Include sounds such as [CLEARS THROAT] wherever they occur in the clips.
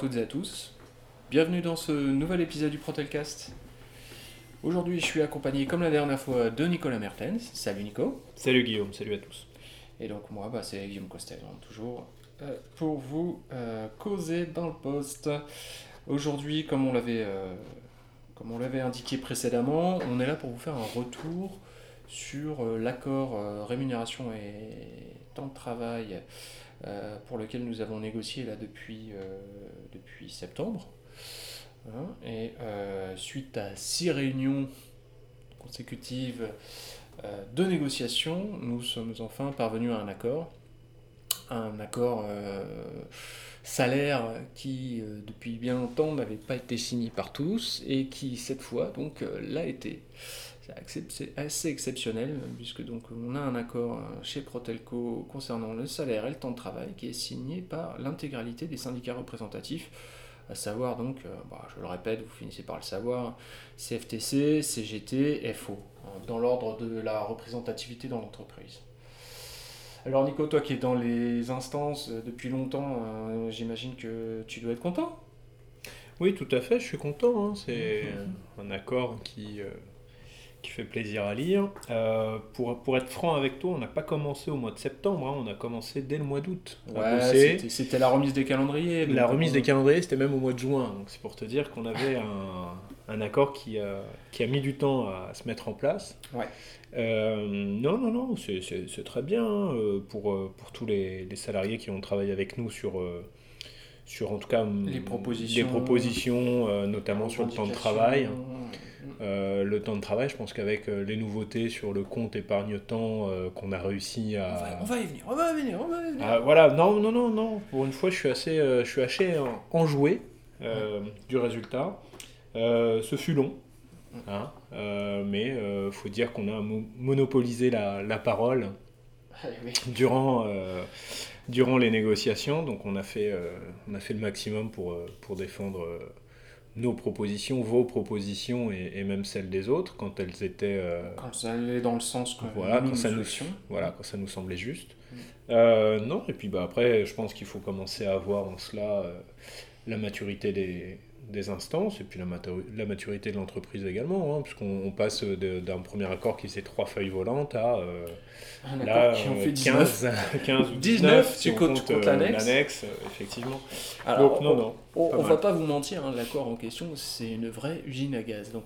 Toutes et à tous. Bienvenue dans ce nouvel épisode du Protelcast. Aujourd'hui, je suis accompagné, comme la dernière fois, de Nicolas Mertens. Salut Nico. Salut Guillaume, salut à tous. Et donc moi, bah, c'est Guillaume Costel, toujours euh, pour vous euh, causer dans le poste. Aujourd'hui, comme on l'avait euh, comme on l'avait indiqué précédemment, on est là pour vous faire un retour sur l'accord rémunération et temps de travail pour lequel nous avons négocié là depuis, depuis septembre. Hein, et suite à six réunions consécutives de négociation, nous sommes enfin parvenus à un accord un accord euh, salaire qui, euh, depuis bien longtemps, n'avait pas été signé par tous et qui, cette fois, donc, euh, l'a été. C'est assez exceptionnel, puisque donc on a un accord chez Protelco concernant le salaire et le temps de travail qui est signé par l'intégralité des syndicats représentatifs, à savoir donc, bah, je le répète, vous finissez par le savoir, CFTC, CGT, FO, hein, dans l'ordre de la représentativité dans l'entreprise. Alors Nico, toi qui es dans les instances euh, depuis longtemps, euh, j'imagine que tu dois être content? Oui, tout à fait, je suis content. Hein. C'est [LAUGHS] un accord qui, euh, qui fait plaisir à lire. pour, pour être franc avec toi, on n'a pas commencé au mois de septembre, hein. on a commencé dès le mois d'août. Ouais, c'était la remise des calendriers. La remise des calendriers, c'était même au mois de juin. Donc c'est pour te dire qu'on avait un, un, accord qui a, qui a mis du temps à se mettre en place. Ouais. Euh, non, non, non, c'est très bien hein, euh, pour, euh, pour tous les, les, salariés qui ont travaillé avec nous sur, sur en tout cas les propositions, les propositions notamment sur le temps de travail. Le temps de travail, je pense qu'avec les nouveautés sur le compte épargne-temps qu'on a réussi à... On va, y venir, on va y venir, on va y venir. Ah, voilà, non, non, non, non, pour une fois je suis assez, je suis assez enjoué du résultat. ce fut long, Hein euh, mais il euh, faut dire qu'on a monopolisé la, la parole ah durant, euh, durant les négociations. Donc on a fait, on a fait le maximum pour, pour défendre nos propositions, vos propositions et, même celles des autres quand elles étaient. quand ça allait dans le sens que voilà, quand ça nous, voilà, quand ça nous semblait juste. Mm. non, et puis bah, après, je pense qu'il faut commencer à voir en cela la maturité des, des instances et puis la, la maturité de l'entreprise également, hein, puisqu'on passe d'un premier accord qui faisait trois feuilles volantes à euh, là, qui fait 15, 15 ou 19, si tu comptes, euh, l'annexe, euh, effectivement. Alors, non, non, on, ne va pas vous mentir, hein, l'accord en question, c'est une vraie usine à gaz. Donc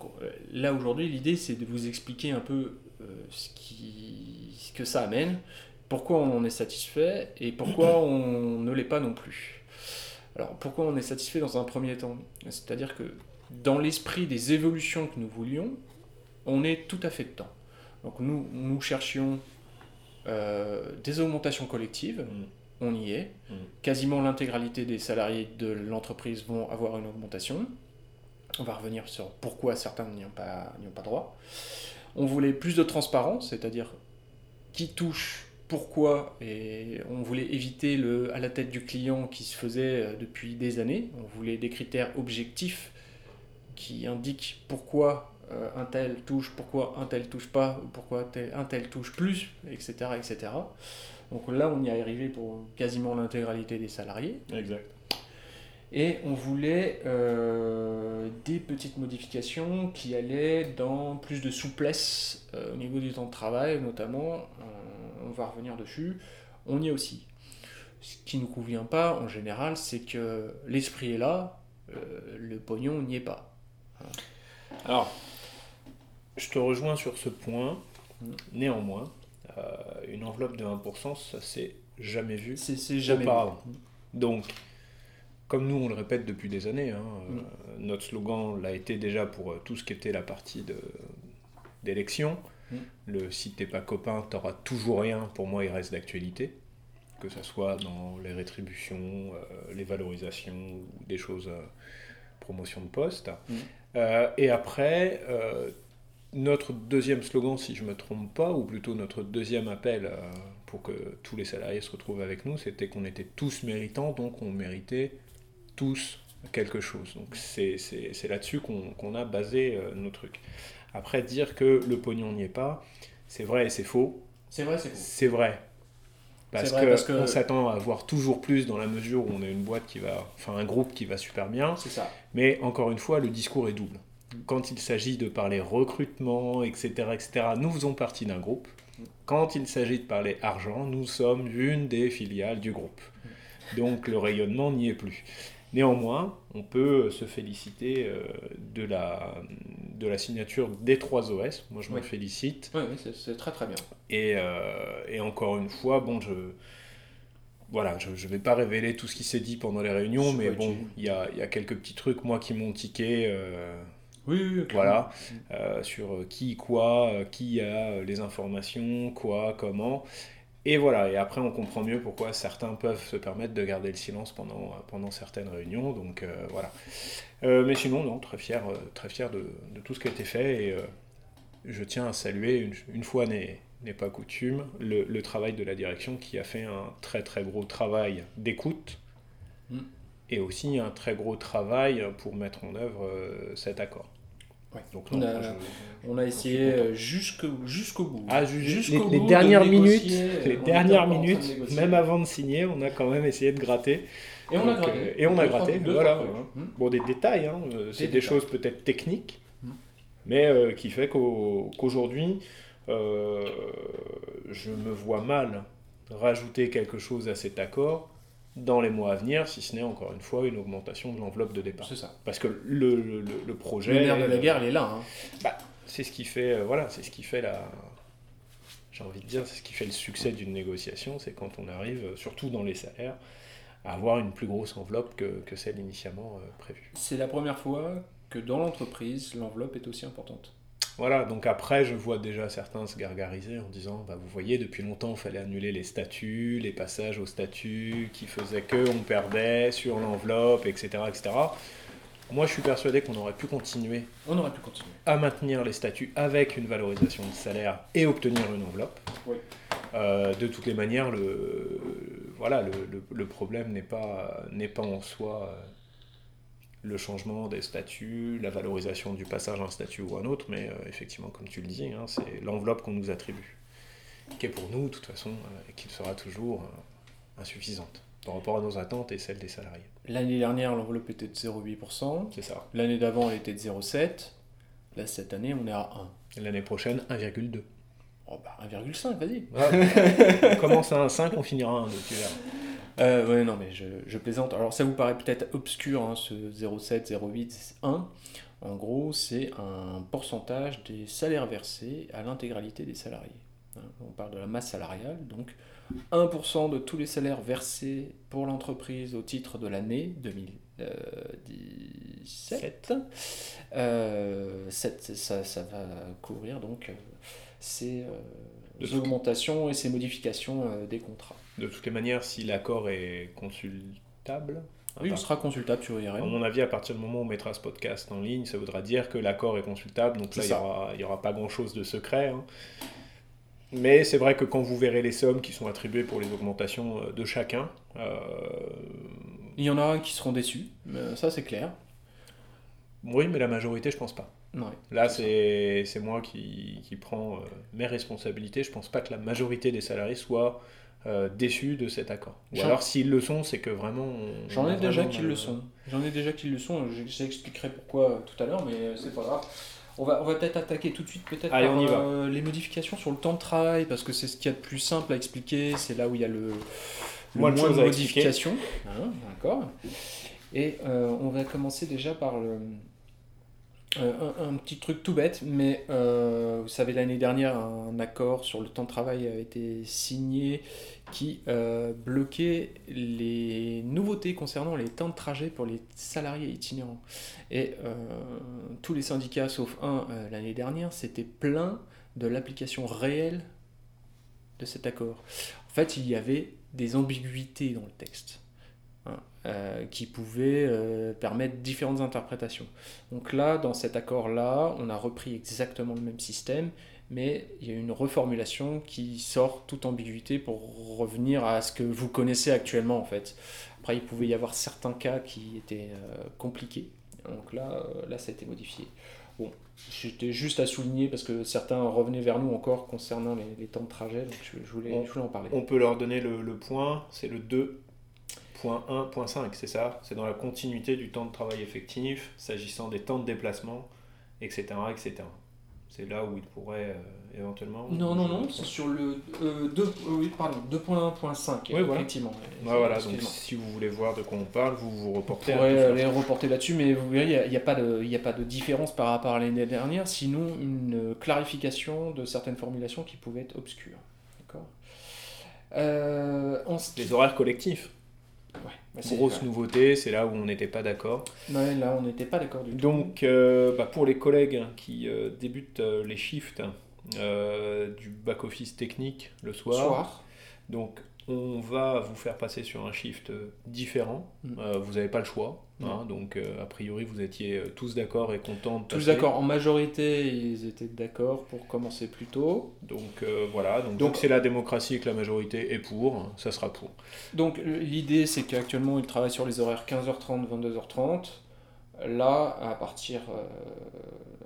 là, aujourd'hui, l'idée, c'est de vous expliquer un peu ce, qui, ce que ça amène, pourquoi on en est satisfait et pourquoi [CLEARS THROAT] on ne l'est pas non plus. Alors pourquoi on est satisfait dans un premier temps? C'est-à-dire que dans l'esprit des évolutions que nous voulions, on est tout à fait dedans. Donc nous, nous cherchions euh, des augmentations collectives, mm. on y est. Mm. Quasiment l'intégralité des salariés de l'entreprise vont avoir une augmentation. On va revenir sur pourquoi certains n'y ont pas, ont pas droit. On voulait plus de transparence, c'est-à-dire qui touche pourquoi et on voulait éviter le à la tête du client qui se faisait euh, depuis des années. On voulait des critères objectifs qui indiquent pourquoi euh, un tel touche, pourquoi un tel touche pas, pourquoi un tel touche plus, etc., etc. Donc là, on y est arrivé pour quasiment l'intégralité des salariés. Exact. Et on voulait euh, des petites modifications qui allaient dans plus de souplesse au niveau du temps de travail, notamment on va revenir dessus, on y est aussi. Ce qui ne nous convient pas en général, c'est que l'esprit est là, euh, le pognon n'y est pas. Alors, je te rejoins sur ce point. Mm. Néanmoins, euh, une enveloppe de 1%, ça s'est jamais vu c'est, jamais auparavant. Donc, comme nous on le répète depuis des années, hein, mm. euh, notre slogan l'a été déjà pour tout ce qui était la partie d'élection. Mm. Le si t'es pas copain, t'auras toujours rien, pour moi, il reste d'actualité. Que ce soit dans les rétributions, euh, les valorisations ou des choses, euh, promotion de poste. Mm. Euh, et après, notre deuxième slogan, si je me trompe pas, ou plutôt notre deuxième appel pour que tous les salariés se retrouvent avec nous, c'était qu'on était tous méritants, donc on méritait tous quelque chose. Donc c'est là-dessus qu'on a basé nos trucs. Après, dire que le pognon n'y est pas, c'est vrai et c'est faux. C'est vrai, c'est faux. C'est vrai. Parce vrai, que s'attend à voir toujours plus dans la mesure où on a une boîte qui va, enfin un groupe qui va super bien. C'est ça. Mais encore une fois, le discours est double. Quand il s'agit de parler recrutement, etc., etc., nous faisons partie d'un groupe. Quand il s'agit de parler argent, nous sommes une des filiales du groupe. Donc le rayonnement n'y est plus. Néanmoins, on peut se féliciter euh, de la, de la signature des trois OS. Moi, je me Oui. félicite. Oui, oui, c'est- très très bien. Et, euh, et encore une fois, bon, je voilà, je ne vais pas révéler tout ce qui s'est dit pendant les réunions, mais bon, il y a, y a quelques petits trucs, moi, qui m'ont tiqué, euh, Oui, oui, oui, voilà, euh, sur qui, quoi, qui a les informations, quoi, comment. Et voilà, et après, on comprend mieux pourquoi certains peuvent se permettre de garder le silence pendant, euh, pendant certaines réunions, donc euh, voilà. Euh, mais sinon, non, très fier, euh, très fier de, de tout ce qui a été fait, et euh, je tiens à saluer, une, une fois n'est pas coutume, le, le travail de la direction qui a fait un très très gros travail d'écoute Mm. et aussi un très gros travail pour mettre en œuvre cet accord. Ouais. Donc, On a- moi, je- On a j'en essayé euh, jusqu'au bout. Ah, les, les bout de dernières minutes, euh, les dernières de minutes, même avant de signer, on a quand même essayé de gratter. Et on a gratté. euh, et on a gratté, deux, voilà. Hmm. Bon, des détails, hein, c'est Des choses peut-être techniques, Mm. mais euh, qui fait qu'au- qu'aujourd'hui, euh, je me vois mal rajouter quelque chose à cet accord dans les mois à venir, si ce n'est encore une fois une augmentation de l'enveloppe de départ. C'est ça. Parce que le, le- projet, Le nerf de la guerre, il est là. hein. c'est ce qui fait, euh, voilà, c'est ce qui fait la, j'ai envie de dire, c'est ce qui fait le succès d'une négociation, c'est quand on arrive, euh, surtout dans les salaires, à avoir une plus grosse enveloppe que, que celle initialement euh, prévue. C'est la première fois que dans l'entreprise, l'enveloppe est aussi importante. Voilà, donc après, je vois déjà certains se gargariser en disant, bah, vous voyez, depuis longtemps, il fallait annuler les statuts, les passages aux statuts, qui faisaient que on perdait sur l'enveloppe, etc., etc. Moi, je suis persuadé qu'on aurait pu continuer On aurait pu continuer. à maintenir les statuts avec une valorisation de salaire et obtenir une enveloppe. Oui. Euh, de toutes les manières, le, voilà, le, le- le problème n'est pas, n'est pas en soi euh, le changement des statuts, la valorisation du passage d'un statut ou un autre, mais euh, effectivement, comme tu le dis, hein, c'est l'enveloppe qu'on nous attribue, qui est pour nous, de toute façon, euh, et qui sera toujours euh, insuffisante par rapport à nos attentes et celles des salariés. L'année dernière, l'enveloppe était de 0,8%. C'est ça. L'année d'avant, elle était de 0,7. Là, cette année, on est à 1. L'année prochaine, 1,2. Oh, bah, 1,5, vas-y. [LAUGHS] on commence à un 5, on finira à un 2, tu verras. Euh, ouais, non, mais je, je plaisante. Alors, ça vous paraît peut-être obscur, hein, ce 0,7, 0,8, 1. En gros, c'est un pourcentage des salaires versés à l'intégralité des salariés. Hein, On parle de la masse salariale, donc 1% de tous les salaires versés pour l'entreprise au titre de l'année 2017. Euh, sept, ça, ça va couvrir donc euh, ces euh, augmentations et ces modifications euh, des contrats. De toutes les manières, si l'accord est consultable, à Oui, il sera consultable sur à IRM. mon avis, à partir du moment où on mettra ce podcast en ligne, ça voudra dire que l'accord est consultable, donc là, il n'y aura, aura pas grand-chose de secret. hein. Mais c'est vrai que quand vous verrez les sommes qui sont attribuées pour les augmentations euh, de chacun, euh, Il y en aura qui seront déçus, mais ça c'est clair. oui, mais la majorité, je pense pas. Ouais. Là, C'est moi qui, qui prends euh, mes responsabilités. Je pense pas que la majorité des salariés soient euh, déçus de cet accord. Ou alors, s'ils le sont, c'est que vraiment... J'en ai déjà vraiment qui mal- le sont. J'en ai déjà qui le sont. Je- J'expliquerai pourquoi euh, tout à l'heure, mais euh, c'est pas grave. On va, on va peut-être attaquer tout de suite peut-être par euh, les modifications sur le temps de travail, parce que c'est ce qu'il y a de plus simple à expliquer. C'est là où il y a le, le Moins de modifications. Hein, D'accord. Et euh, on va commencer déjà par le, euh, un, un petit truc tout bête, mais euh, vous savez, l'année dernière, un accord sur le temps de travail a été signé qui euh, bloquait les nouveautés concernant les temps de trajet pour les salariés itinérants. Et euh, tous les syndicats, sauf un euh, l'année dernière, s'étaient plaints de l'application réelle de cet accord. En fait, il y avait des ambiguïtés dans le texte hein, qui pouvaient permettre différentes interprétations. Donc là, dans cet accord-là, on a repris exactement le même système, mais il y a une reformulation qui sort toute ambiguïté pour revenir à ce que vous connaissez actuellement en fait. Après, il pouvait y avoir certains cas qui étaient euh, compliqués, donc là, euh, là, ça a été modifié. Bon, c'était juste à souligner parce que certains revenaient vers nous encore concernant les, temps de trajet, donc je, voulais, je, voulais, en parler. On peut leur donner le, le point, c'est le 2.1.5, c'est ça? C'est dans la continuité du temps de travail effectif, s'agissant des temps de déplacement, etc. etc. C'est là où il pourrait euh, éventuellement. Non, non, non, c'est sur le 2, euh, oui, pardon, 2.1.5, oui, effectivement. Voilà, donc si vous voulez voir de quoi on parle, vous vous reportez. Vous pourrez aller reporter là-dessus, mais vous verrez, il n'y a, a, pas de, a pas de différence par rapport à l'année dernière, sinon une clarification de certaines formulations qui pouvaient être obscures. D'accord? Euh, Les horaires collectifs. Bah, Grosse nouveauté, c'est là où on n'était pas d'accord. là, on n'était pas d'accord du tout. Donc, euh, bah, pour les collègues qui euh, débutent euh, les shifts du back-office technique le soir, soir. donc on va vous faire passer sur un shift différent. Mm. vous n'avez pas le choix. Hein, donc, euh, a priori, vous étiez euh, tous d'accord et contents de Tous d'accord. En majorité, ils étaient d'accord pour commencer plus tôt. Donc, euh, voilà. Donc, c'est la démocratie et que la majorité est pour, ça sera pour. Donc, l'idée, c'est qu'actuellement, ils travaillent sur les horaires 15h30, 22h30. Là, à partir,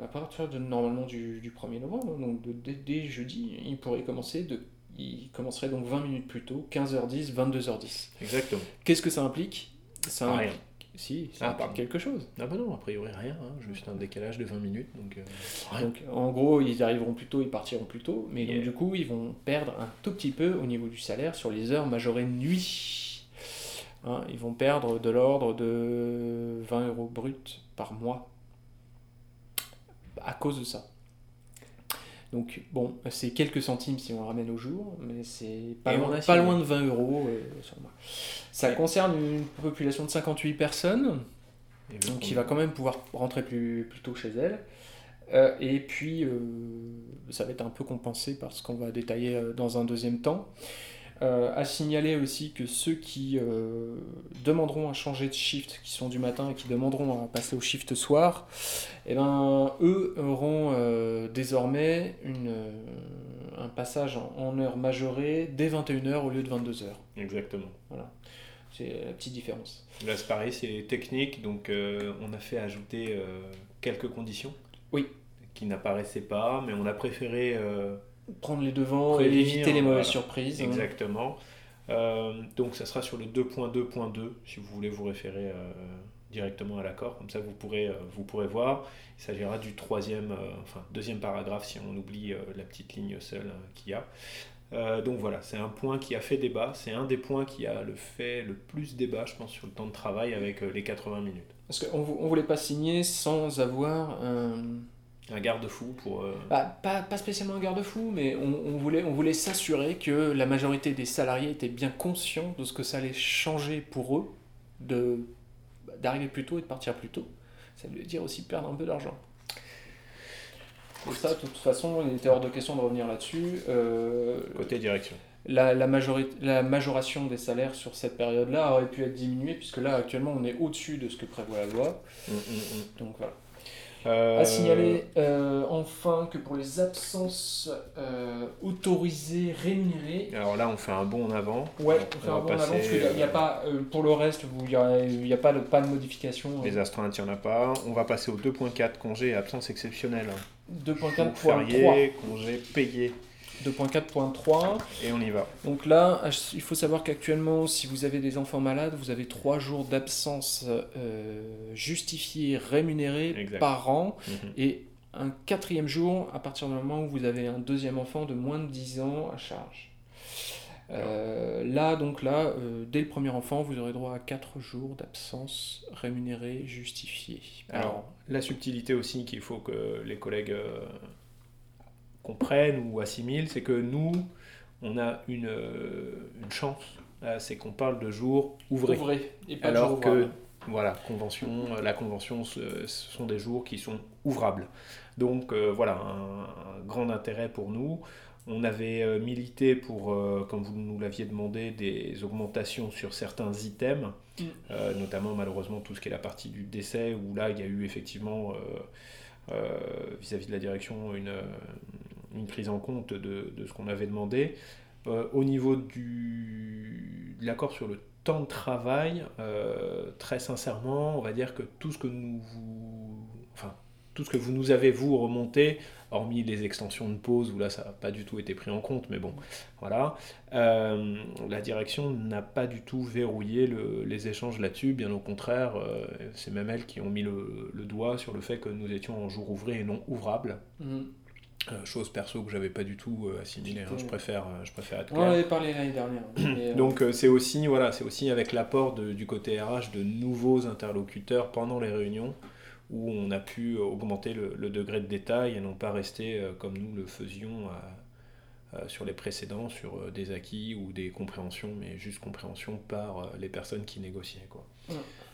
à partir de normalement du, 1er novembre, donc dès, jeudi, ils pourraient commencer de il commencerait donc 20 minutes plus tôt, 15h10, 22h10. Exactement. Qu'est-ce que ça implique? Ça Rien. Si, ça ah, quelque chose. Ah bah non, a priori rien, hein, juste un décalage de 20 minutes. Donc, euh, donc, en gros, ils arriveront plus tôt, ils partiront plus tôt, mais donc, du coup, ils vont perdre un tout petit peu au niveau du salaire sur les heures majorées nuit. Hein, ils vont perdre de l'ordre de 20 euros brut par mois à cause de ça. Donc bon, c'est quelques centimes si on ramène au jour, mais c'est pas, loin, pas loin de 20 euros euh, sur. Ça concerne une population de 58 personnes, donc qui va quand même pouvoir rentrer plus, plus tôt chez elle. Euh, et puis, euh, ça va être un peu compensé par ce qu'on va détailler dans un deuxième temps. Euh, à signaler aussi que ceux qui euh, demanderont à changer de shift, qui sont du matin et qui demanderont à passer au shift soir, eh ben, eux auront euh, désormais une, un passage en, heure majorée dès 21h au lieu de 22h. Exactement. Voilà. C'est la petite différence. Là, c'est pareil, c'est technique, donc on a fait ajouter quelques conditions. Oui. Qui n'apparaissaient pas, mais on a préféré prendre les devants et éviter les mauvaises surprises. Exactement. Euh, donc ça sera sur le 2.2.2 si vous voulez vous référer euh, directement à l'accord, comme ça vous pourrez, euh, vous pourrez voir. Il s'agira du troisième, enfin deuxième paragraphe si on oublie la petite ligne seule qu'il y a. donc voilà, c'est un point qui a fait débat, c'est un des points qui a le fait le plus débat, je pense, sur le temps de travail avec les 80 minutes. Parce qu'on ne voulait pas signer sans avoir un un garde-fou pour. Euh, bah, pas, pas, spécialement un garde-fou, mais on, on, voulait, on voulait s'assurer que la majorité des salariés étaient bien conscients de ce que ça allait changer pour eux de d'arriver plus tôt et de partir plus tôt. Ça veut dire aussi perdre un peu d'argent. Et ça, de toute façon, il était hors de question de revenir là-dessus. Euh, Côté direction. La, la, majorité, la majoration des salaires sur cette période-là aurait pu être diminuée, puisque là, actuellement, on est au-dessus de ce que prévoit la loi. Hum, hum, hum. Donc voilà. Euh... À signaler euh, enfin que pour les absences euh, autorisées rémunérées. Alors là, on fait un bond en avant. Ouais, on, fait un bond en avant parce qu'il n'y a, pas, euh, pour le reste, il n'y a, y a, pas, de, pas de modification. Les astreintes, il n'y en a pas. On va passer au 2.4, congé et absence exceptionnelle. 2.4.3. Congé payé. 2.4.3. Et on y va. Donc là, il faut savoir qu'actuellement, si vous avez des enfants malades, vous avez 3 jours d'absence euh, justifiés, rémunérés par an. Mhm. Et un quatrième jour à partir du moment où vous avez un deuxième enfant de moins de 10 ans à charge. Euh, là, donc là, euh, dès le premier enfant, vous aurez droit à 4 jours d'absence rémunérée justifiée. Alors, la subtilité aussi qu'il faut que les collègues comprennent ou assimilent, c'est que nous, on a une, euh, une chance, euh, c'est qu'on parle de jours ouvrés. et pas alors que voilà, convention, euh, la convention, ce, sont des jours qui sont ouvrables. Donc voilà, un, grand intérêt pour nous. On avait milité pour, comme vous nous l'aviez demandé, des augmentations sur certains items, mm. notamment malheureusement tout ce qui est la partie du décès, où là il y a eu effectivement vis-à-vis -vis de la direction une, une prise en compte de, ce qu'on avait demandé. Euh, au niveau de l'accord sur le temps de travail, euh, très sincèrement, on va dire que tout ce que nous vous, enfin, tout ce que vous nous avez, vous, remonté, hormis les extensions de pause où là ça n'a pas du tout été pris en compte, mais bon, voilà. Euh, la direction n'a pas du tout verrouillé les échanges là-dessus, bien au contraire, c'est même elles qui ont mis le, doigt sur le fait que nous étions en jour ouvré et non ouvrable. Mm. Euh, chose perso que j'avais pas du tout assimilée, hein. je, préfère, je préfère être clair. On en avait parlé l'année dernière. [CLEARS THROAT] Donc c'est aussi, voilà, c'est aussi avec l'apport du côté RH de nouveaux interlocuteurs pendant les réunions où on a pu augmenter le, degré de détail et non pas rester euh, comme nous le faisions sur les précédents, sur euh, des acquis ou des compréhensions, mais juste compréhension par euh, les personnes qui négociaient. Quoi.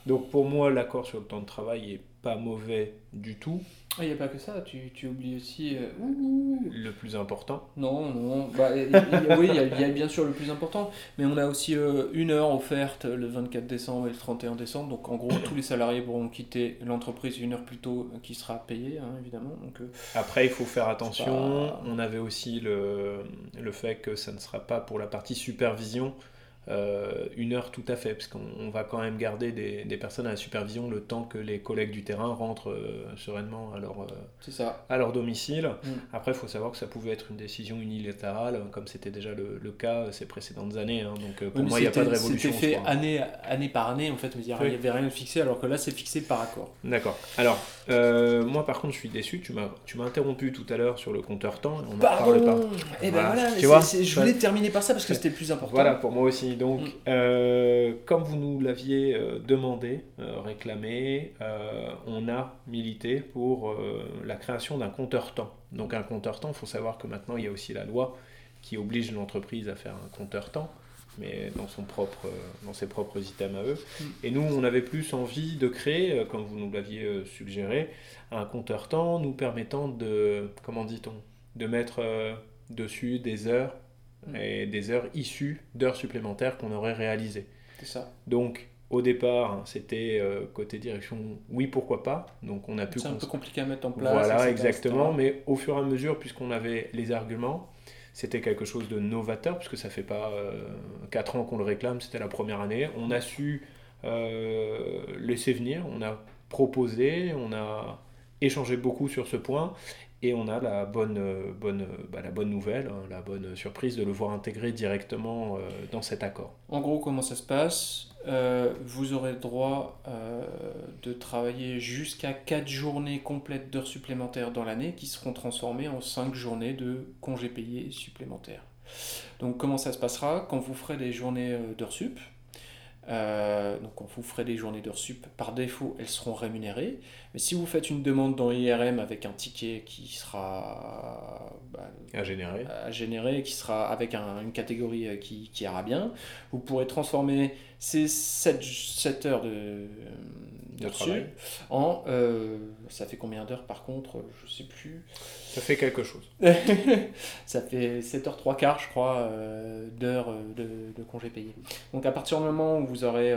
Donc pour moi, l'accord sur le temps de travail est pas mauvais du tout. Il n'y a pas que ça, tu, tu oublies aussi... Euh, le plus important Non, non, bah, oui, il y, a bien sûr le plus important, mais on a aussi euh, une heure offerte le 24 décembre et le 31 décembre, donc en gros tous les salariés pourront quitter l'entreprise une heure plus tôt, euh, qui sera payée, hein, évidemment. Donc, Après, il faut faire attention, on avait aussi le, le fait que ça ne sera pas pour la partie supervision, euh, une heure tout à fait, parce qu'on va quand même garder des, des, personnes à la supervision le temps que les collègues du terrain rentrent euh, sereinement à leur, euh, ça. À leur domicile. Mm. Après, il faut savoir que ça pouvait être une décision unilatérale, comme c'était déjà le, le, cas ces précédentes années. Hein. donc pour moi, il n'y a pas de révolution. C'était fait année, année par année, en fait, il n'y avait rien de fixé, alors que là, c'est fixé par accord. D'accord. Alors, moi, par contre, je suis déçu. Tu m'as interrompu tout à l'heure sur le compteur temps. On Pardon pas. Et eh ben voilà, tu vois, je voulais terminer par ça parce que c'était le plus important. Voilà, pour moi aussi donc, mm. euh, comme vous nous l'aviez euh, demandé, euh, réclamé, on a milité pour la création d'un compteur temps. Donc un compteur temps, il faut savoir que maintenant il y a aussi la loi qui oblige l'entreprise à faire un compteur temps, mais dans, son propre, dans ses propres items à eux. Mm. Et nous, on avait plus envie de créer, comme vous nous l'aviez suggéré, un compteur temps nous permettant de, comment dit-on, de mettre dessus des heures Mm. et des heures issues d'heures supplémentaires qu'on aurait réalisées. C'est ça. Donc, au départ, c'était euh, côté direction, oui, pourquoi pas. Donc, on a pu. C'est un peu compliqué à mettre en place. Voilà, exactement. Mais au fur et à mesure, puisqu'on avait les arguments, c'était quelque chose de novateur, puisque ça fait pas euh, 4 ans qu'on le réclame, c'était la première année. On a su euh, laisser venir, on a proposé, on a échangé beaucoup sur ce point, et on a la bonne, euh, bah, nouvelle, hein, la bonne surprise de le voir intégré directement dans cet accord. En gros, comment ça se passe? Vous aurez droit de travailler jusqu'à 4 journées complètes d'heures supplémentaires dans l'année qui seront transformées en 5 journées de congés payés supplémentaires. Donc comment ça se passera? Quand vous ferez des journées d'heures sup, euh, donc on vous ferait des journées d'heures sup. Par défaut, elles seront rémunérées. Mais si vous faites une demande dans IRM avec un ticket qui sera bah, à, générer. à générer, qui sera avec une catégorie euh, qui, qui, ira bien, vous pourrez transformer ces 7, 7 heures de, de travail. En, euh, ça fait combien d'heures par contre Je sais plus. Ça fait quelque chose. [LAUGHS] ça fait 7 heures 3 quarts, je crois, euh, d'heures euh, de, de congés payés. Donc à partir du moment où vous aurez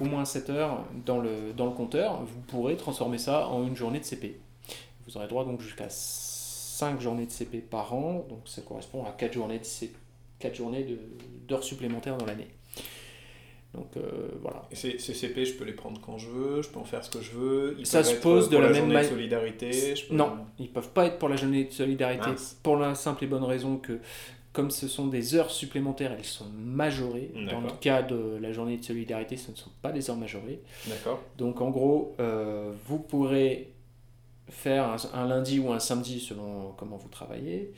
au moins 7 heures dans le, dans le compteur, vous pourrez transformer ça en une journée de CP. Vous aurez droit donc jusqu'à 5 journées de CP par an, donc ça correspond à 4 journées, de 4 journées d'heures supplémentaires dans l'année. Donc euh, voilà. Et ces, CP, je peux les prendre quand je veux, je peux en faire ce que je veux. ça se pose de la, même manière. solidarité. Non, ils peuvent pas être pour la journée de solidarité pour la simple et bonne raison que comme ce sont des heures supplémentaires, elles sont majorées. Dans le cas de la journée de solidarité, ce ne sont pas des heures majorées. D'accord. Donc en gros, euh, vous pourrez faire un, lundi ou un samedi selon comment vous travaillez.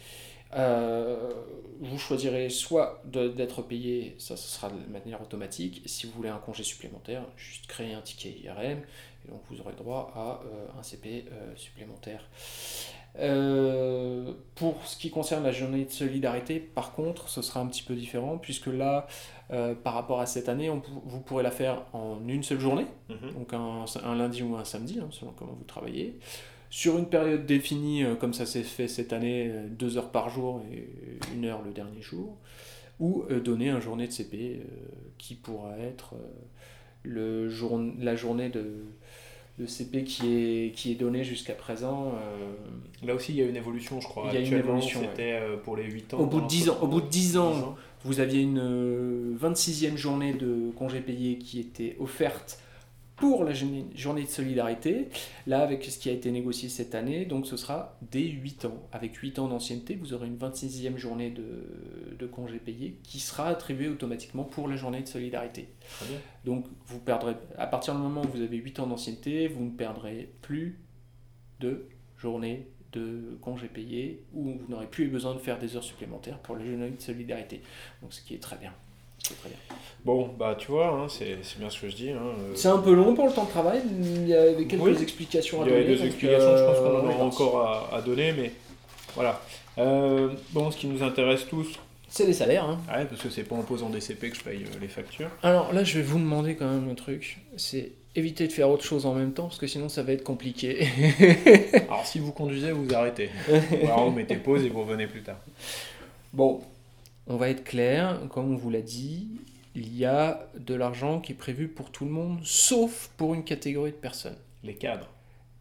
Euh, vous choisirez soit d'être payé, ça ce sera de manière automatique, si vous voulez un congé supplémentaire, juste créer un ticket IRM, et donc vous aurez droit à euh, un CP euh, supplémentaire. pour ce qui concerne la journée de solidarité, par contre, ce sera un petit peu différent, puisque là, par rapport à cette année, on, vous pourrez la faire en une seule journée, mhm. donc un, un, lundi ou un samedi, hein, selon comment vous travaillez sur une période définie, euh, comme ça s'est fait cette année, euh, deux heures par jour et une heure le dernier jour, ou euh, donner un journée de CP qui pourra être le jour, la journée de, de CP qui est, qui est donnée jusqu'à présent. Là aussi, il y a une évolution, je crois. Il y a une évolution. C'était pour les 8 ans. Au bout de 10 ans, au bout de 10 ans, vous aviez une 26e journée de congé payé qui était offerte pour la journée de solidarité. Là, avec ce qui a été négocié cette année, donc ce sera dès 8 ans. Avec 8 ans d'ancienneté, vous aurez une 26e journée de, de congé payé qui sera attribuée automatiquement pour la journée de solidarité. Donc, vous perdrez, à partir du moment où vous avez 8 ans d'ancienneté, vous ne perdrez plus de journée de congé payé ou vous n'aurez plus besoin de faire des heures supplémentaires pour la journée de solidarité. Donc, ce qui est très bien. Bon, bah tu vois, hein, c'est bien ce que je dis. Hein, euh. C'est un peu long pour le temps de travail, il y avait quelques explications à donner. Il y a des explications, je pense qu'on en aura euh, encore à, donner, mais voilà. Euh, bon, ce qui nous intéresse tous, c'est les salaires. Hein. Ouais, parce que c'est pas en posant des CP que je paye les factures. Alors là, je vais vous demander quand même un truc. C'est éviter de faire autre chose en même temps, parce que sinon ça va être compliqué. [LAUGHS] Alors si vous conduisez, vous arrêtez. [LAUGHS] Ou alors vous mettez pause et vous revenez plus tard. Bon, on va être clair, comme on vous l'a dit, il y a de l'argent qui est prévu pour tout le monde, sauf pour une catégorie de personnes. Les cadres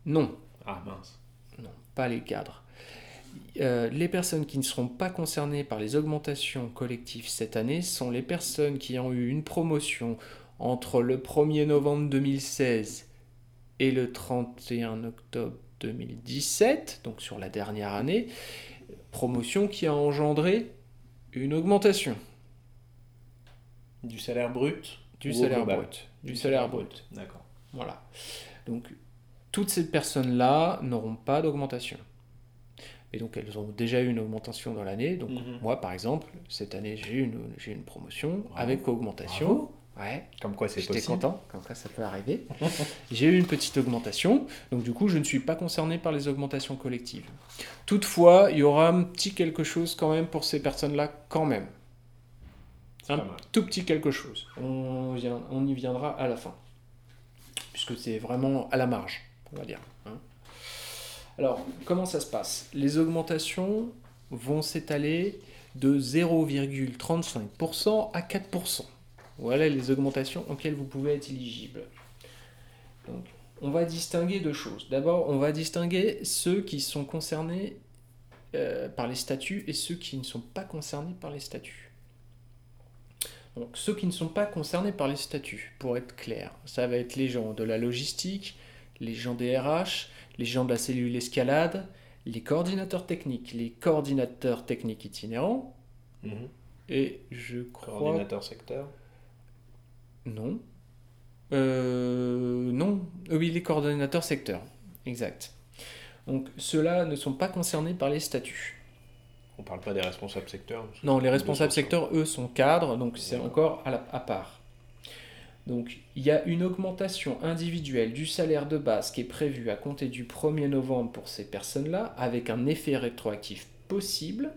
Non. Ah mince. Non, pas les cadres. Euh, les personnes qui ne seront pas concernées par les augmentations collectives cette année sont les personnes qui ont eu une promotion entre le 1er novembre 2016 et le 31 octobre 2017, donc sur la dernière année, promotion qui a engendré une augmentation. Du salaire brut Du salaire brut. Du, salaire brut. D'accord. Voilà. Donc, toutes ces personnes-là n'auront pas d'augmentation. Et donc, elles ont déjà eu une augmentation dans l'année. Donc, mhm. moi, par exemple, cette année, j'ai eu une, une promotion avec augmentation. Ouais. Comme quoi c'est possible. J'étais content, comme quoi ça peut arriver. [LAUGHS] J'ai eu une petite augmentation, donc du coup je ne suis pas concerné par les augmentations collectives. Toutefois, il y aura un petit quelque chose quand même pour ces personnes-là, quand même. Un tout petit quelque chose. On, vient, on y viendra à la fin. Puisque c'est vraiment à la marge, on va dire. Hein. Alors, comment ça se passe? Les augmentations vont s'étaler de 0,35% à 4%. Voilà les augmentations auxquelles vous pouvez être éligible. Donc, on va distinguer deux choses. D'abord, on va distinguer ceux qui sont concernés euh, par les statuts et ceux qui ne sont pas concernés par les statuts. Donc, ceux qui ne sont pas concernés par les statuts, pour être clair, ça va être les gens de la logistique, les gens des RH, les gens de la cellule escalade, les coordinateurs techniques, les coordinateurs techniques itinérants, mhm. et je crois... Coordinateur secteur non. Euh, non. Oui, les coordonnateurs secteurs. Exact. Donc ceux-là ne sont pas concernés par les statuts. On ne parle pas des responsables secteurs Non, les responsables secteurs, eux, sont cadres, donc c'est encore à, à part. Donc il y a une augmentation individuelle du salaire de base qui est prévue à compter du 1er novembre pour ces personnes-là, avec un effet rétroactif possible.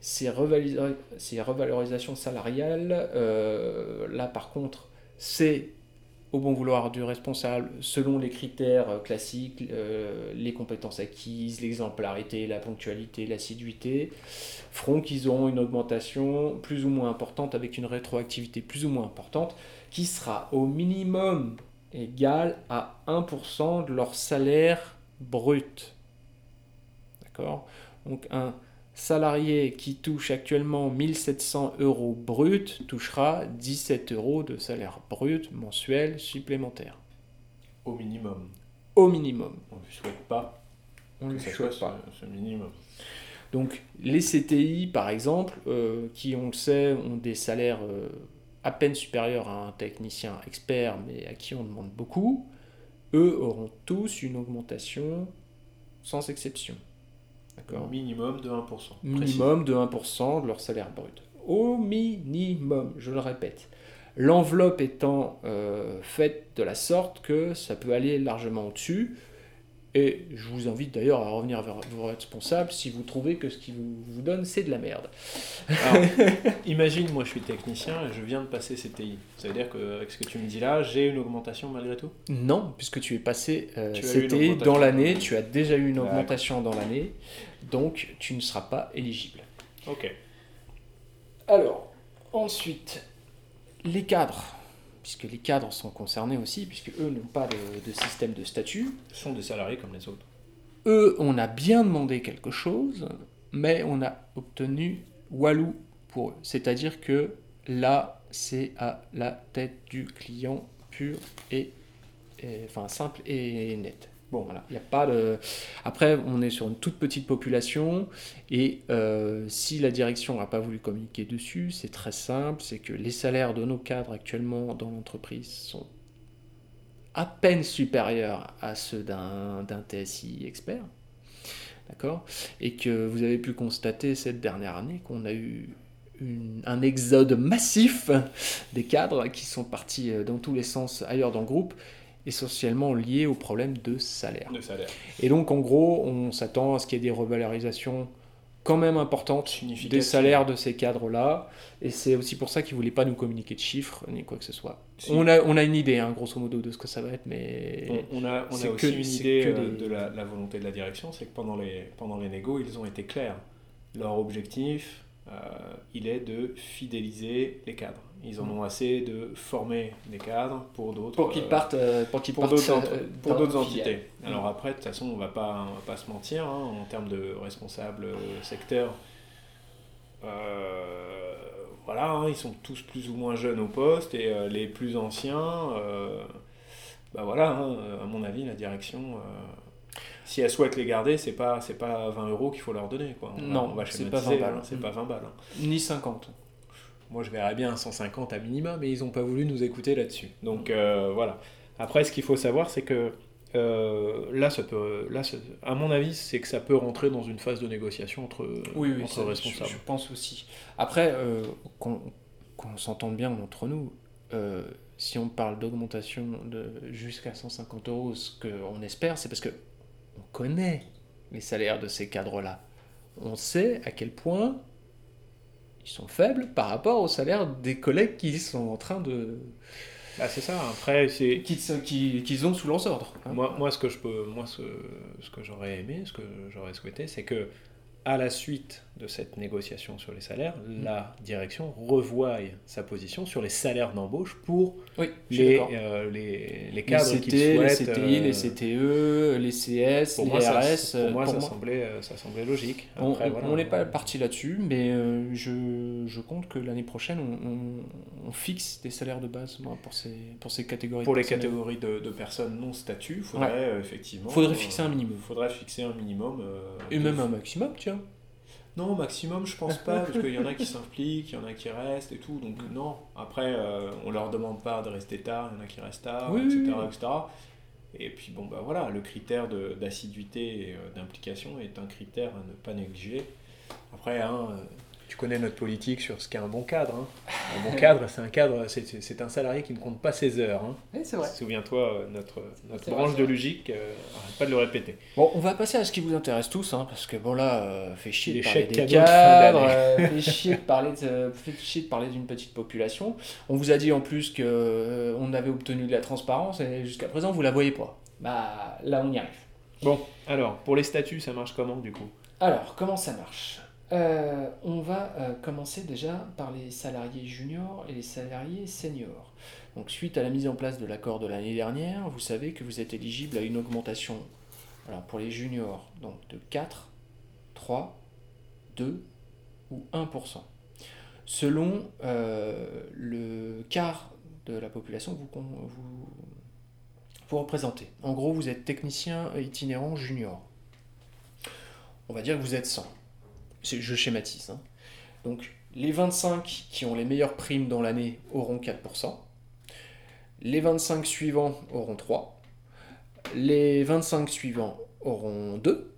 Ces, revalorisations salariales, euh, là par contre, c'est au bon vouloir du responsable, selon les critères classiques, euh, les compétences acquises, l'exemplarité, la ponctualité, l'assiduité, feront qu'ils auront une augmentation plus ou moins importante avec une rétroactivité plus ou moins importante qui sera au minimum égale à 1% de leur salaire brut. D'accord? Donc un salarié qui touche actuellement 1700 euros brut touchera 17 euros de salaire brut mensuel supplémentaire. Au minimum. Au minimum. On ne souhaite pas. On ne souhaite pas. Ce, minimum. Donc les CTI, par exemple, euh, qui on le sait, ont des salaires euh, à peine supérieurs à un technicien expert, mais à qui on demande beaucoup, eux auront tous une augmentation sans exception. Minimum de 1%. Minimum de 1% de leur salaire brut. Au minimum, je le répète. L'enveloppe étant euh, faite de la sorte que ça peut aller largement au-dessus. Et je vous invite d'ailleurs à revenir vers vos responsables si vous trouvez que ce qu'ils vous, vous donnent, c'est de la merde. [LAUGHS] imagine, moi je suis technicien et je viens de passer CTI. Ça veut dire qu'avec ce que tu me dis là, j'ai une augmentation malgré tout? Non, puisque tu es passé euh, CTI dans l'année, tu as déjà eu une augmentation dans l'année, donc tu ne seras pas éligible. Ok. Alors, ensuite, les cadres puisque les cadres sont concernés aussi, puisque eux n'ont pas de, système de statut. Sont des salariés comme les autres. Eux, on a bien demandé quelque chose, mais on a obtenu Walou pour eux. C'est-à-dire que là, c'est à la tête du client pur et, enfin simple et net. Bon, voilà, il n'y a pas de. Après, on est sur une toute petite population et euh, si la direction n'a pas voulu communiquer dessus, c'est très simple c'est que les salaires de nos cadres actuellement dans l'entreprise sont à peine supérieurs à ceux d'un TSI expert. D'accord? Et que vous avez pu constater cette dernière année qu'on a eu un exode massif des cadres qui sont partis euh, dans tous les sens ailleurs dans le groupe essentiellement lié au problème de salaire. Et donc, en gros, on s'attend à ce qu'il y ait des revalorisations quand même importantes des salaires de ces cadres-là. Et c'est aussi pour ça qu'ils ne voulaient pas nous communiquer de chiffres ni quoi que ce soit. On, a, on a une idée, hein, grosso modo, de ce que ça va être, mais... On, a, on a aussi une idée euh, de la, volonté de la direction, c'est que pendant les, pendant les négos, ils ont été clairs. Leur objectif, euh, il est de fidéliser les cadres. Ils en ont assez de former des cadres pour d'autres. Pour qu'ils partent, euh, pour qu'ils pour d'autres entités. Alors après, de toute façon, on va pas, va pas se mentir hein, en termes de responsables secteurs. Euh, voilà, hein, ils sont tous plus ou moins jeunes au poste et euh, les plus anciens, bah voilà, hein, à mon avis, la direction si elle souhaite les garder, c'est pas c'est pas 20 euros qu'il faut leur donner quoi. non, c'est pas 20 balles. c'est pas 20 balles. Ni 50. Moi, je verrais bien 150 à minima, mais ils n'ont pas voulu nous écouter là-dessus. Donc euh, voilà. Après, ce qu'il faut savoir, c'est que euh, là, ça peut, là, à mon avis, c'est que ça peut rentrer dans une phase de négociation entre, oui, oui, responsables. Je, pense aussi. Après, euh, qu'on s'entende bien entre nous, si on parle d'augmentation de jusqu'à 150 euros, ce qu'on espère, c'est parce que on connaît les salaires de ces cadres-là. On sait à quel point ils sont faibles par rapport au salaire des collègues qui sont en train de. Bah, c'est ça, après, c'est. Qu'ils ont sous leurs ordres. Hein. Moi, moi, ce que je peux. Moi, ce, ce que j'aurais aimé, ce que j'aurais souhaité, c'est que à la suite de cette négociation sur les salaires, mm. la direction revoie sa position sur les salaires d'embauche pour les, euh, les, les, cadres qui souhaitent. Les CTI, les CTE, les CS, les RS. pour moi, ça, Semblait, euh, ça semblait logique. on n'est pas parti là-dessus, mais euh, je, je, compte que l'année prochaine, on, on, fixe des salaires de base moi, pour, ces, pour ces catégories. Pour les catégories de, de, personnes non statut, il faudrait effectivement. faudrait fixer un minimum. Il faudrait fixer un minimum. Et même un maximum, tiens. Non, maximum, je pense pas, parce qu'il y en a qui s'impliquent, il y en a qui restent et tout. Donc, non. Après, euh, on leur demande pas de rester tard, il y en a qui restent tard, etc., etc. Et puis, bon, bah voilà, le critère d'assiduité et euh, d'implication est un critère à ne pas négliger. Après, hein, tu connais notre politique sur ce qu'est un bon cadre. Hein. Un bon cadre, c'est un cadre, c'est un salarié qui ne compte pas ses heures. Hein. Oui, c'est vrai. Souviens-toi, euh, notre, notre branche de logique, euh, pas de le répéter. Bon, on va passer à ce qui vous intéresse tous, hein, parce que bon là, euh, fait chier de parler des cadres, fait chier de parler de, fait chier de parler d'une petite population. On vous a dit en plus que on avait obtenu de la transparence et jusqu'à présent vous la voyez pas. Bah là on y arrive. Bon, alors pour les statuts, ça marche comment du coup? Alors comment ça marche? Euh, on va euh, commencer déjà par les salariés juniors et les salariés seniors. Donc suite à la mise en place de l'accord de l'année dernière, vous savez que vous êtes éligible à une augmentation alors pour les juniors donc de 4, 3, 2 ou 1%. Selon euh, le quart de la population que vous, vous, vous représentez. En gros, vous êtes technicien itinérant junior. On va dire que vous êtes 100 je schématise. Hein. Donc les 25 qui ont les meilleures primes dans l'année auront 4%. Les 25 suivants auront 3. Les 25 suivants auront 2.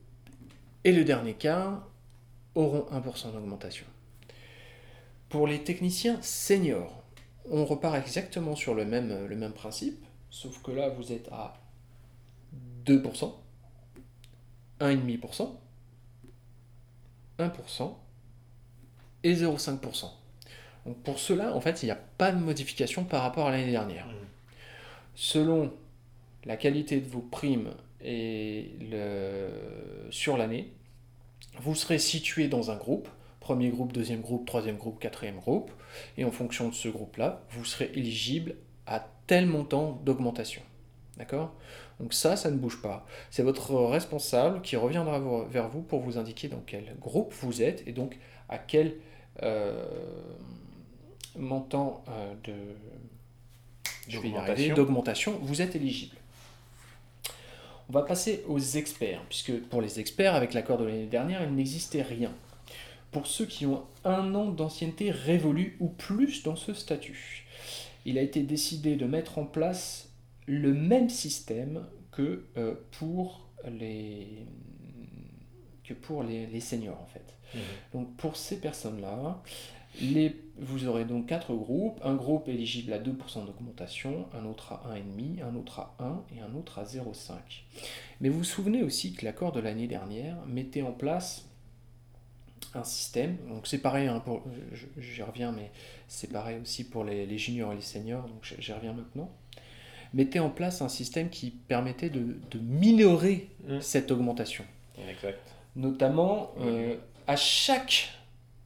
Et le dernier quart auront 1% d'augmentation. Pour les techniciens seniors, on repart exactement sur le même, le même principe, sauf que là vous êtes à 2%, 1,5%, 1% et 0,5%. Donc pour cela, en fait, il n'y a pas de modification par rapport à l'année dernière. Mmh. Selon la qualité de vos primes et le... sur l'année, vous serez situé dans un groupe, premier groupe, deuxième groupe, troisième groupe, quatrième groupe, et en fonction de ce groupe-là, vous serez éligible à tel montant d'augmentation. D'accord? Donc ça, ça ne bouge pas. C'est votre responsable qui reviendra vers vous pour vous indiquer dans quel groupe vous êtes et donc à quel euh, montant euh, de d'augmentation vous êtes éligible. On va passer aux experts, puisque pour les experts, avec l'accord de l'année dernière, il n'existait rien. Pour ceux qui ont un an d'ancienneté révolue ou plus dans ce statut, il a été décidé de mettre en place le même système que euh, pour les que pour les, seniors en fait. Mmh. Donc pour ces personnes-là, les, vous aurez donc quatre groupes, un groupe éligible à 2% d'augmentation, un autre à 1,5, un autre à 1 et un autre à 0,5. Mais vous vous souvenez aussi que l'accord de l'année dernière mettait en place un système, donc c'est pareil, hein, j'y reviens, mais c'est pareil aussi pour les, juniors et les seniors, donc j'y reviens maintenant, mettait en place un système qui permettait de, minorer mmh. cette augmentation. Exact. Notamment, euh, à chaque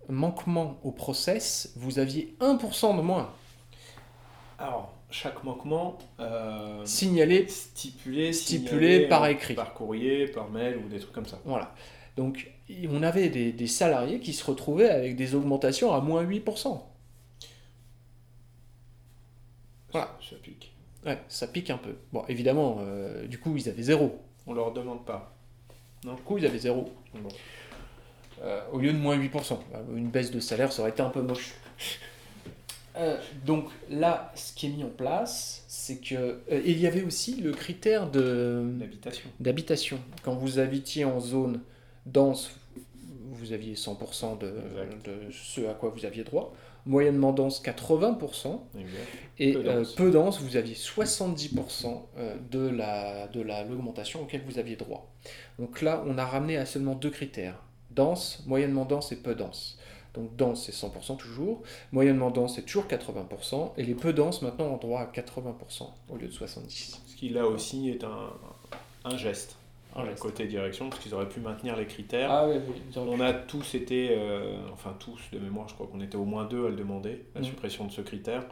manquement au process, vous aviez 1% de moins. Alors, chaque manquement euh, signalé, stipulé, stipulé par écrit. Par courrier, par mail ou des trucs comme ça. Voilà. Donc, on avait des, salariés qui se retrouvaient avec des augmentations à moins 8%. Voilà. Ça, pique. Ouais, ça pique un peu. Bon, évidemment, euh, du coup, ils avaient zéro. On leur demande pas. Non, du coup, ils avaient zéro. Euh, au lieu de moins 8%. Une baisse de salaire, ça aurait été un peu moche. [LAUGHS] Euh, donc là, ce qui est mis en place, c'est que. Euh, il y avait aussi le critère d'habitation. d'habitation. Quand vous habitiez en zone dense, vous aviez 100% de, de, ce à quoi vous aviez droit. Moyennement dense, 80%. Et peu dense. vous aviez 70% de la de l'augmentation auquel vous aviez droit. Donc là, on a ramené à seulement deux critères dense, moyennement dense et peu dense. Donc dense c'est 100% toujours, moyennement dense c'est toujours 80%, et les peu denses maintenant ont droit à 80% au lieu de 70%. Ce qui là aussi est un, un geste. Côté direction, parce qu'ils auraient pu maintenir les critères. Ah, oui, On a tous été, euh, enfin tous de mémoire, je crois qu'on était au moins deux à le demander, la mm. suppression de ce critère.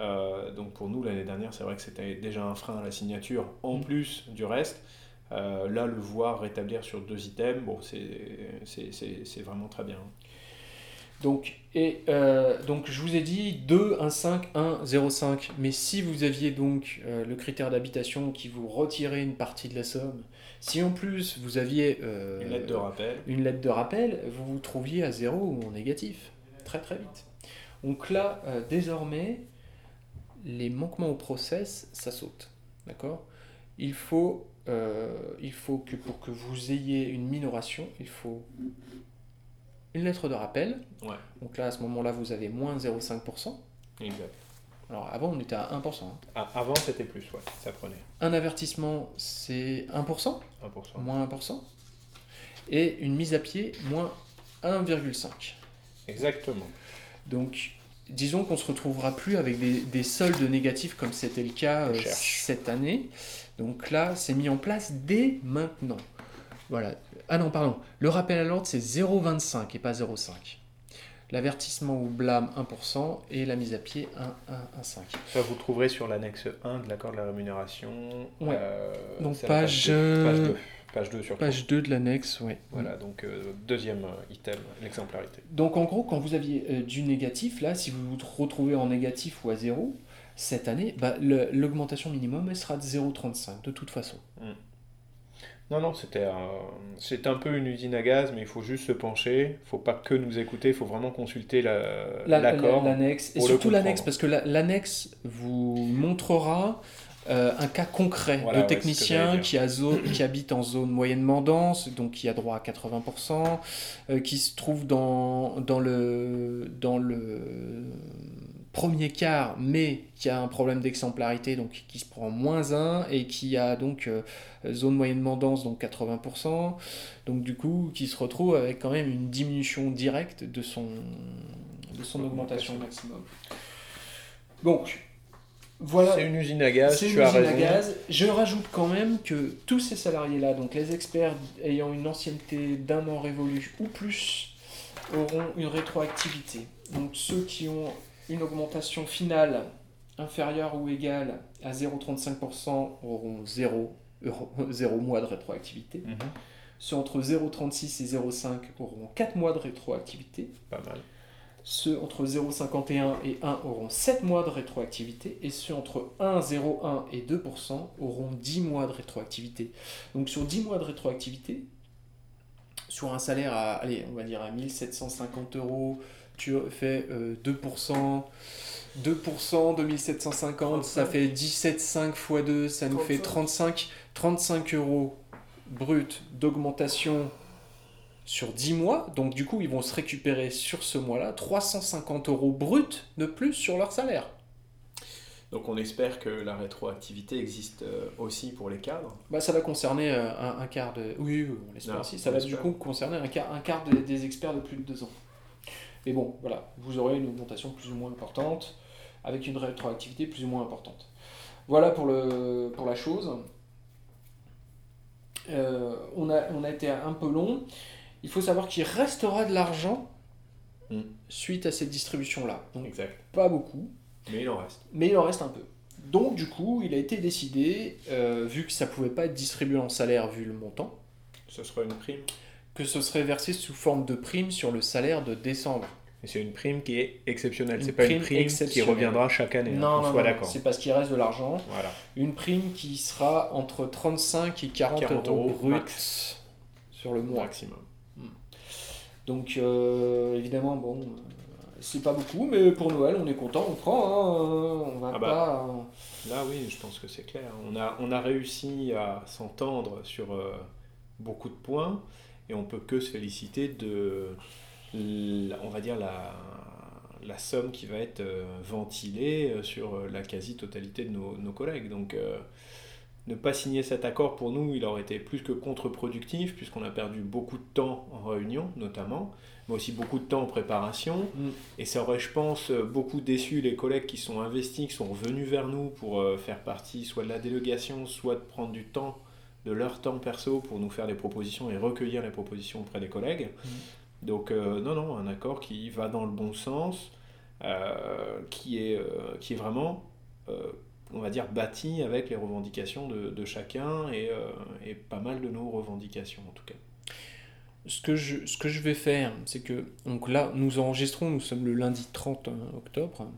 Euh, donc pour nous, l'année dernière, c'est vrai que c'était déjà un frein à la signature, en mm. plus du reste. Euh, là, le voir rétablir sur deux items, bon, c'est vraiment très bien. Donc, et, euh, donc, je vous ai dit 2, 1, 5, 1, 0, 5. Mais si vous aviez donc euh, le critère d'habitation qui vous retirait une partie de la somme, si en plus vous aviez une lettre de rappel, une lettre de rappel, vous vous trouviez à 0 ou en négatif. Très très vite. Donc là, désormais, les manquements au process, ça saute. D'accord? Il faut euh, il faut que pour que vous ayez une minoration, il faut une lettre de rappel. Donc là, à ce moment-là, vous avez moins 0,5%. Exact. Alors avant, on était à 1%. Hein. Ah, avant, c'était plus, ouais, ça prenait. Un avertissement, c'est 1%, 1%. Moins 1%. Et une mise à pied, moins 1,5%. Exactement. Donc, disons qu'on ne se retrouvera plus avec des, des soldes négatifs comme c'était le cas euh, cette année. Donc là, c'est mis en place dès maintenant. Voilà. Ah non, pardon. Le rappel à l'ordre, c'est 0,25 et pas 0,5. L'avertissement ou blâme 1% et la mise à pied 1,5. Ça, vous trouverez sur l'annexe 1 de l'accord de la rémunération. Ouais. Euh, donc page, page, 2. Page 2, surtout. Page 2 de l'annexe, oui. Voilà, donc euh, deuxième item, l'exemplarité. Donc en gros, quand vous aviez euh, du négatif, là, si vous vous retrouvez en négatif ou à 0, cette année, bah, l'augmentation minimum, elle sera de 0,35 de toute façon. Hmm. Non, non, c'était c'est un peu une usine à gaz, mais il faut juste se pencher. Il faut pas que nous écouter, il faut vraiment consulter l'accord. l'annexe. Et surtout l'annexe, parce que l'annexe vous montrera euh, un cas concret de technicien qui, a qui habite en zone moyennement dense, donc qui a droit à 80%, euh, qui se trouve dans, dans, le, dans le premier quart, mais qui a un problème d'exemplarité, donc qui se prend moins 1, et qui a donc euh, zone moyennement dense, donc 80%, donc du coup qui se retrouve avec quand même une diminution directe de son, de son augmentation maximum. Donc, voilà. C'est une usine à gaz, tu as raison. À gaz. Je rajoute quand même que tous ces salariés-là, donc les experts ayant une ancienneté d'un an révolu ou plus, auront une rétroactivité. Donc ceux qui ont une augmentation finale inférieure ou égale à 0,35% auront 0, 0 [LAUGHS] mois de rétroactivité. Mhm. Ceux entre 0,36 et 0,5 auront 4 mois de rétroactivité. Pas mal. Ceux entre 0,51 et 1 auront 7 mois de rétroactivité et ceux entre 1, 0,1 et 2% auront 10 mois de rétroactivité. Donc sur 10 mois de rétroactivité, sur un salaire à, allez, on va dire à 1750 euros, tu fais 2%, 2% 2750, ça fait 17,5 x 2, ça nous fait 35, 35 euros brut d'augmentation sur 10 mois. Donc du coup, ils vont se récupérer sur ce mois-là 350 euros brut de plus sur leur salaire. Donc on espère que la rétroactivité existe euh, aussi pour les cadres. Bah, ça va concerner euh, un, quart de... Oui, on l'espère aussi. Ça va du coup concerner un quart, un quart des experts de plus de 2 ans. Mais bon, voilà, vous aurez une augmentation plus ou moins importante, avec une rétroactivité plus ou moins importante. Voilà pour, le, pour la chose. Euh, on, a, on a été un peu long. Il faut savoir qu'il restera de l'argent hmm. suite à cette distribution-là. exact. Pas beaucoup. Mais il en reste. Mais il en reste un peu. Donc du coup, il a été décidé, euh, vu que ça pouvait pas être distribué en salaire vu le montant, ce sera une prime que ce serait versé sous forme de prime sur le salaire de décembre. Et c'est une prime qui est exceptionnelle. C'est pas une prime qui reviendra chaque année. Hein, non, non, non, c'est parce qu'il reste de l'argent. Voilà. Une prime qui sera entre 35 et 40, euros, brut sur le mois. Maximum. Hmm. Donc euh, évidemment, bon, euh, c'est pas beaucoup, mais pour Noël, on est content, on prend. Hein, on va ah bah, pas. Là, oui, je pense que c'est clair. On a, on a réussi à s'entendre sur euh, beaucoup de points et on peut que se féliciter de, on va dire, la, la somme qui va être euh, ventilée euh, sur euh, la quasi-totalité de nos, nos, collègues. Donc, ne pas signer cet accord, pour nous, il aurait été plus que contre-productif, puisqu'on a perdu beaucoup de temps en réunion, notamment, mais aussi beaucoup de temps en préparation. Mm. Et ça aurait, je pense, beaucoup déçu les collègues qui sont investis, qui sont revenus vers nous pour faire partie soit de la délégation, soit de prendre du temps de leur temps perso pour nous faire des propositions et recueillir les propositions auprès des collègues. Mmh. Donc euh, non, non, un accord qui va dans le bon sens, euh, qui, est, euh, qui est vraiment, on va dire, bâti avec les revendications de, de chacun et, et, pas mal de nos revendications en tout cas. Ce que je, ce que je vais faire, c'est que donc là, nous enregistrons, nous sommes le lundi 30 octobre.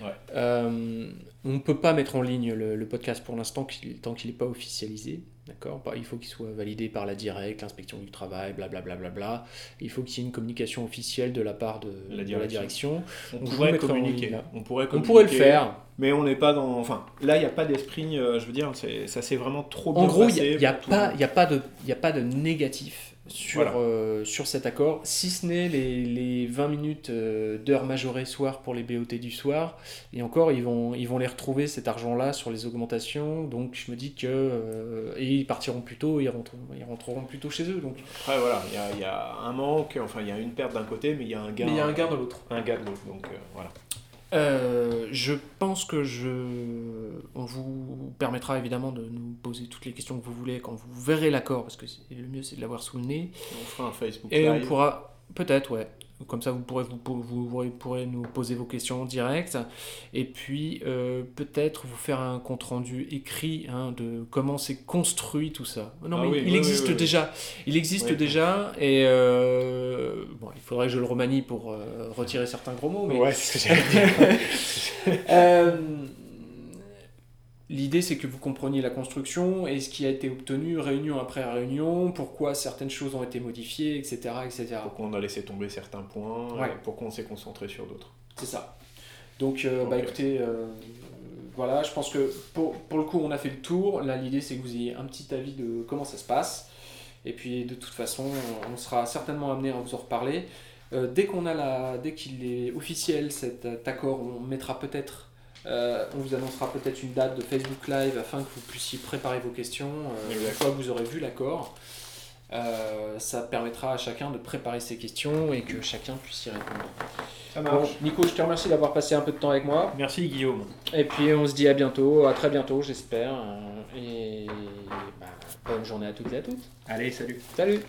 Ouais. on ne peut pas mettre en ligne le, le podcast pour l'instant tant qu'il n'est pas officialisé. D'accord bah, Il faut qu'il soit validé par la directe, l'inspection du travail, blablabla. Bla, bla, bla, Il faut qu'il y ait une communication officielle de la part de la direction. On, pourrait communiquer. On, pourrait on pourrait le faire. Mais on n'est pas dans. Enfin, là, il n'y a pas d'esprit, euh, je veux dire, ça s'est vraiment trop bien En gros, il n'y a, a, a, pas de négatif sur, euh, sur cet accord, si ce n'est les, les 20 minutes euh, d'heure majorée soir pour les BOT du soir. Et encore, ils vont, ils vont les retrouver cet argent-là sur les augmentations. Donc je me dis que. Euh, et ils partiront plus tôt, ils rentreront, ils rentreront plus tôt chez eux. Donc. Après, voilà, il y a, y a, un manque, enfin, il y a une perte d'un côté, mais il y a un gain. Mais il y a un gain de l'autre. Un gain de l'autre, donc voilà. Euh, je pense que je, on vous permettra évidemment de nous poser toutes les questions que vous voulez quand vous verrez l'accord, parce que le mieux c'est de l'avoir sous le nez. On fera un Facebook Et on pourra, peut-être, ouais, comme ça, vous pourrez, vous, vous, pourrez nous poser vos questions en direct. Et puis, euh, peut-être vous faire un compte-rendu écrit hein, de comment c'est construit tout ça. Non, ah mais il, existe déjà. Il existe déjà. Et euh, bon, il faudrait que je le remanie pour euh, retirer certains gros mots. Mais... Ouais, c'est ce que j'allais dire. [LAUGHS] [LAUGHS] L'idée, c'est que vous compreniez la construction et ce qui a été obtenu réunion après réunion, pourquoi certaines choses ont été modifiées, etc. etc. Pourquoi on a laissé tomber certains points, pourquoi on s'est concentré sur d'autres. C'est ça. Donc, euh, bah, écoutez, euh, voilà, je pense que pour, pour, le coup, on a fait le tour. Là, l'idée, c'est que vous ayez un petit avis de comment ça se passe. Et puis, de toute façon, on sera certainement amené à vous en reparler. Euh, dès qu'on a la, dès qu'il est officiel cet accord, on mettra peut-être euh, on vous annoncera peut-être une date de Facebook Live afin que vous puissiez préparer vos questions euh, une fois que vous aurez vu l'accord. Euh, ça permettra à chacun de préparer ses questions et que chacun puisse y répondre. Ça marche. Nico, je te remercie d'avoir passé un peu de temps avec moi. Merci Guillaume. Et puis on se dit à bientôt, à très bientôt j'espère. Et bah, bonne journée à toutes et à tous. Allez, salut. Salut.